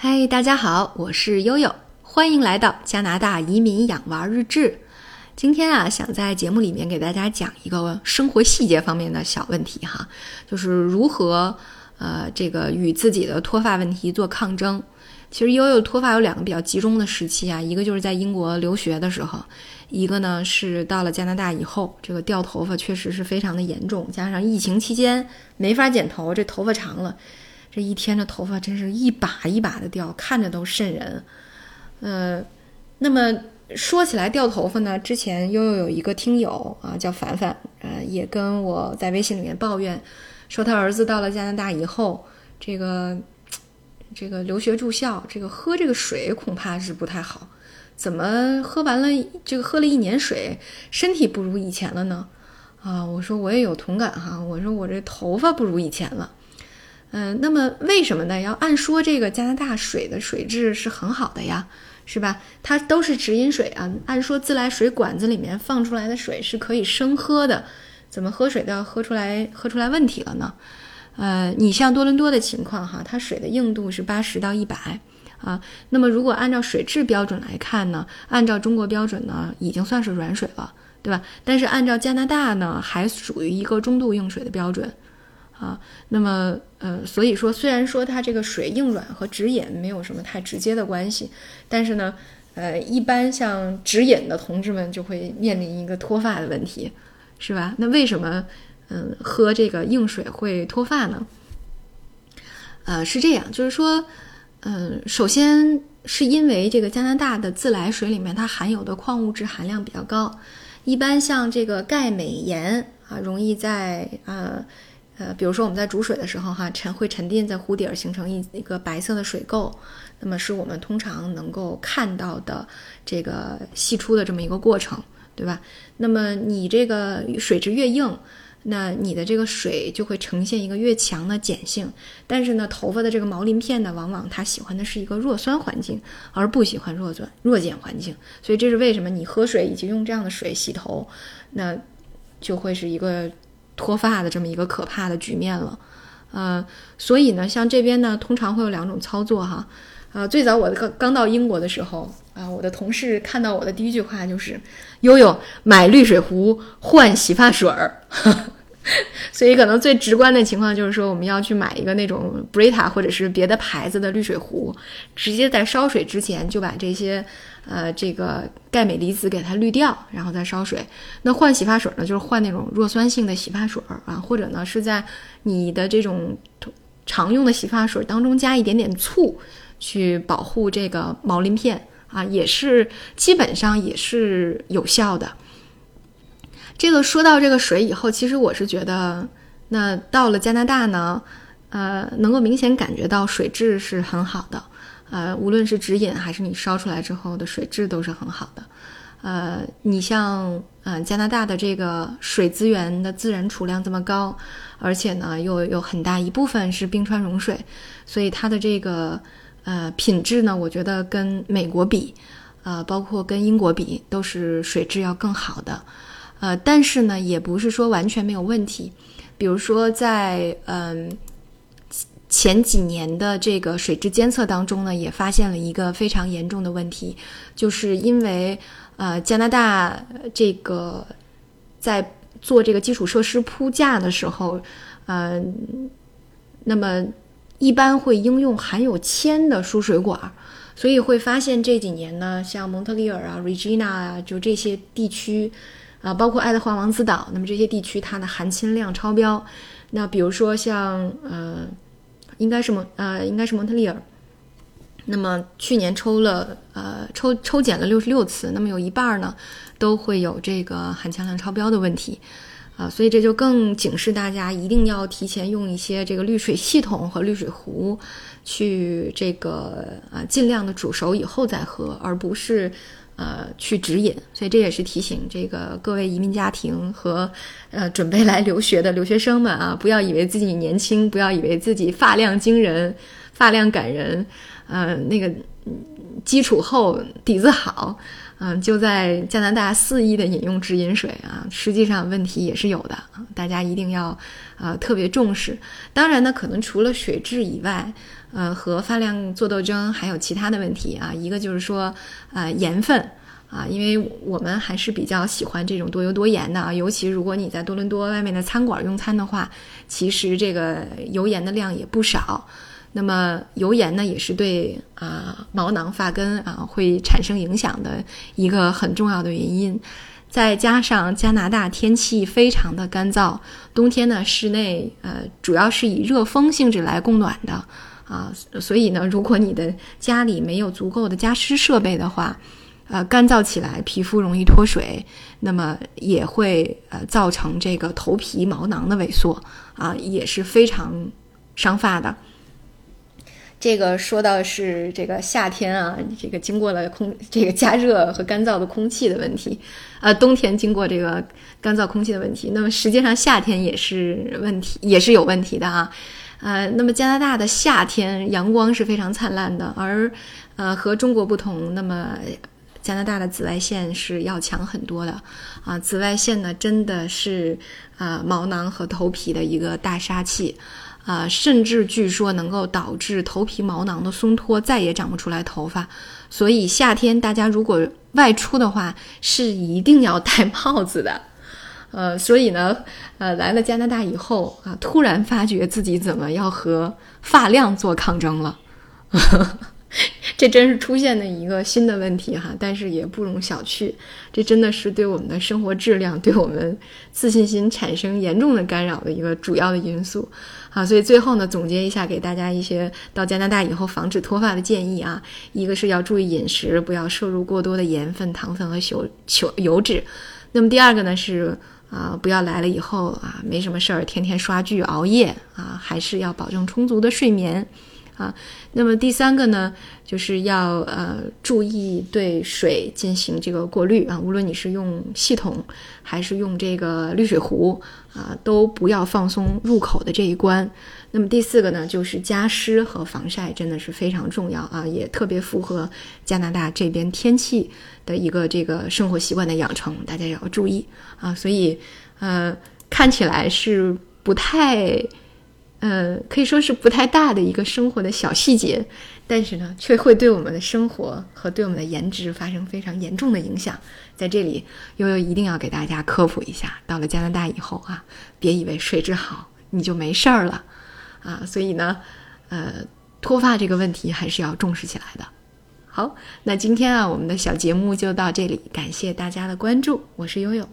嗨，大家好，我是悠悠，欢迎来到加拿大移民养娃日志。今天啊，想在节目里面给大家讲一个生活细节方面的小问题哈，就是如何呃这个与自己的脱发问题做抗争。其实悠悠脱发有两个比较集中的时期啊，一个就是在英国留学的时候，一个呢是到了加拿大以后，这个掉头发确实是非常的严重，加上疫情期间没法剪头，这头发长了，这一天的头发真是一把一把的掉，看着都瘆人。呃，那么说起来掉头发呢，之前悠悠有一个听友啊叫凡凡，呃，也跟我在微信里面抱怨，说他儿子到了加拿大以后，这个。这个留学住校，这个喝这个水恐怕是不太好。怎么喝完了这个喝了一年水，身体不如以前了呢？啊，我说我也有同感哈。我说我这头发不如以前了。嗯，那么为什么呢？要按说这个加拿大水的水质是很好的呀，是吧？它都是直饮水啊。按说自来水管子里面放出来的水是可以生喝的，怎么喝水都要喝出来喝出来问题了呢？呃，你像多伦多的情况哈，它水的硬度是八十到一百啊。那么如果按照水质标准来看呢，按照中国标准呢，已经算是软水了，对吧？但是按照加拿大呢，还属于一个中度硬水的标准啊。那么呃，所以说虽然说它这个水硬软和直饮没有什么太直接的关系，但是呢，呃，一般像直饮的同志们就会面临一个脱发的问题，是吧？那为什么？嗯，喝这个硬水会脱发呢？呃，是这样，就是说，嗯，首先是因为这个加拿大的自来水里面它含有的矿物质含量比较高，一般像这个钙、镁、盐啊，容易在呃呃，比如说我们在煮水的时候哈，沉会沉淀在壶底儿，形成一一个白色的水垢，那么是我们通常能够看到的这个析出的这么一个过程，对吧？那么你这个水质越硬。那你的这个水就会呈现一个越强的碱性，但是呢，头发的这个毛鳞片呢，往往它喜欢的是一个弱酸环境，而不喜欢弱酸弱碱环境。所以这是为什么你喝水以及用这样的水洗头，那就会是一个脱发的这么一个可怕的局面了。呃，所以呢，像这边呢，通常会有两种操作哈。呃，最早我刚刚到英国的时候啊，我的同事看到我的第一句话就是：“悠悠买滤水壶换洗发水儿。” 所以可能最直观的情况就是说，我们要去买一个那种 Brita 或者是别的牌子的滤水壶，直接在烧水之前就把这些呃这个钙镁离子给它滤掉，然后再烧水。那换洗发水呢，就是换那种弱酸性的洗发水啊，或者呢是在你的这种常用的洗发水当中加一点点醋。去保护这个毛鳞片啊，也是基本上也是有效的。这个说到这个水以后，其实我是觉得，那到了加拿大呢，呃，能够明显感觉到水质是很好的，呃，无论是直饮还是你烧出来之后的水质都是很好的。呃，你像嗯加拿大的这个水资源的自然储量这么高，而且呢又有很大一部分是冰川融水，所以它的这个。呃，品质呢，我觉得跟美国比，呃，包括跟英国比，都是水质要更好的。呃，但是呢，也不是说完全没有问题。比如说，在嗯前几年的这个水质监测当中呢，也发现了一个非常严重的问题，就是因为呃加拿大这个在做这个基础设施铺架的时候，嗯，那么。一般会应用含有铅的输水管，所以会发现这几年呢，像蒙特利尔啊、Regina 啊，就这些地区，啊，包括爱德华王子岛，那么这些地区它的含铅量超标。那比如说像呃，应该是蒙呃，应该是蒙特利尔，那么去年抽了呃抽抽检了六十六次，那么有一半呢都会有这个含铅量超标的问题。啊，所以这就更警示大家，一定要提前用一些这个滤水系统和滤水壶，去这个啊尽量的煮熟以后再喝，而不是呃去指引。所以这也是提醒这个各位移民家庭和呃准备来留学的留学生们啊，不要以为自己年轻，不要以为自己发量惊人、发量感人，呃那个基础厚、底子好。嗯，就在加拿大肆意的饮用直饮水啊，实际上问题也是有的啊，大家一定要啊特别重视。当然呢，可能除了水质以外，呃，和发量做斗争还有其他的问题啊，一个就是说啊盐分啊，因为我们还是比较喜欢这种多油多盐的啊，尤其如果你在多伦多外面的餐馆用餐的话，其实这个油盐的量也不少。那么油盐呢，也是对啊毛囊发根啊会产生影响的一个很重要的原因。再加上加拿大天气非常的干燥，冬天呢室内呃主要是以热风性质来供暖的啊，所以呢，如果你的家里没有足够的加湿设备的话，呃干燥起来皮肤容易脱水，那么也会呃造成这个头皮毛囊的萎缩啊，也是非常伤发的。这个说到是这个夏天啊，这个经过了空这个加热和干燥的空气的问题，呃，冬天经过这个干燥空气的问题，那么实际上夏天也是问题，也是有问题的啊，呃，那么加拿大的夏天阳光是非常灿烂的，而呃和中国不同，那么加拿大的紫外线是要强很多的啊，紫外线呢真的是啊毛囊和头皮的一个大杀器。啊，甚至据说能够导致头皮毛囊的松脱，再也长不出来头发。所以夏天大家如果外出的话，是一定要戴 帽子的。呃，所以呢，呃，来了加拿大以后啊，突然发觉自己怎么要和发量做抗争了。这真是出现的一个新的问题哈，但是也不容小觑。这真的是对我们的生活质量、对我们自信心产生严重的干扰的一个主要的因素啊。所以最后呢，总结一下，给大家一些到加拿大以后防止脱发的建议啊。一个是要注意饮食，不要摄入过多的盐分、糖分和油油油脂。那么第二个呢是啊，不要来了以后啊，没什么事儿，天天刷剧、熬夜啊，还是要保证充足的睡眠。啊，那么第三个呢，就是要呃注意对水进行这个过滤啊，无论你是用系统还是用这个滤水壶啊，都不要放松入口的这一关。那么第四个呢，就是加湿和防晒真的是非常重要啊，也特别符合加拿大这边天气的一个这个生活习惯的养成，大家也要注意啊。所以呃，看起来是不太。呃，可以说是不太大的一个生活的小细节，但是呢，却会对我们的生活和对我们的颜值发生非常严重的影响。在这里，悠悠一定要给大家科普一下：到了加拿大以后啊，别以为水质好你就没事儿了啊！所以呢，呃，脱发这个问题还是要重视起来的。好，那今天啊，我们的小节目就到这里，感谢大家的关注，我是悠悠。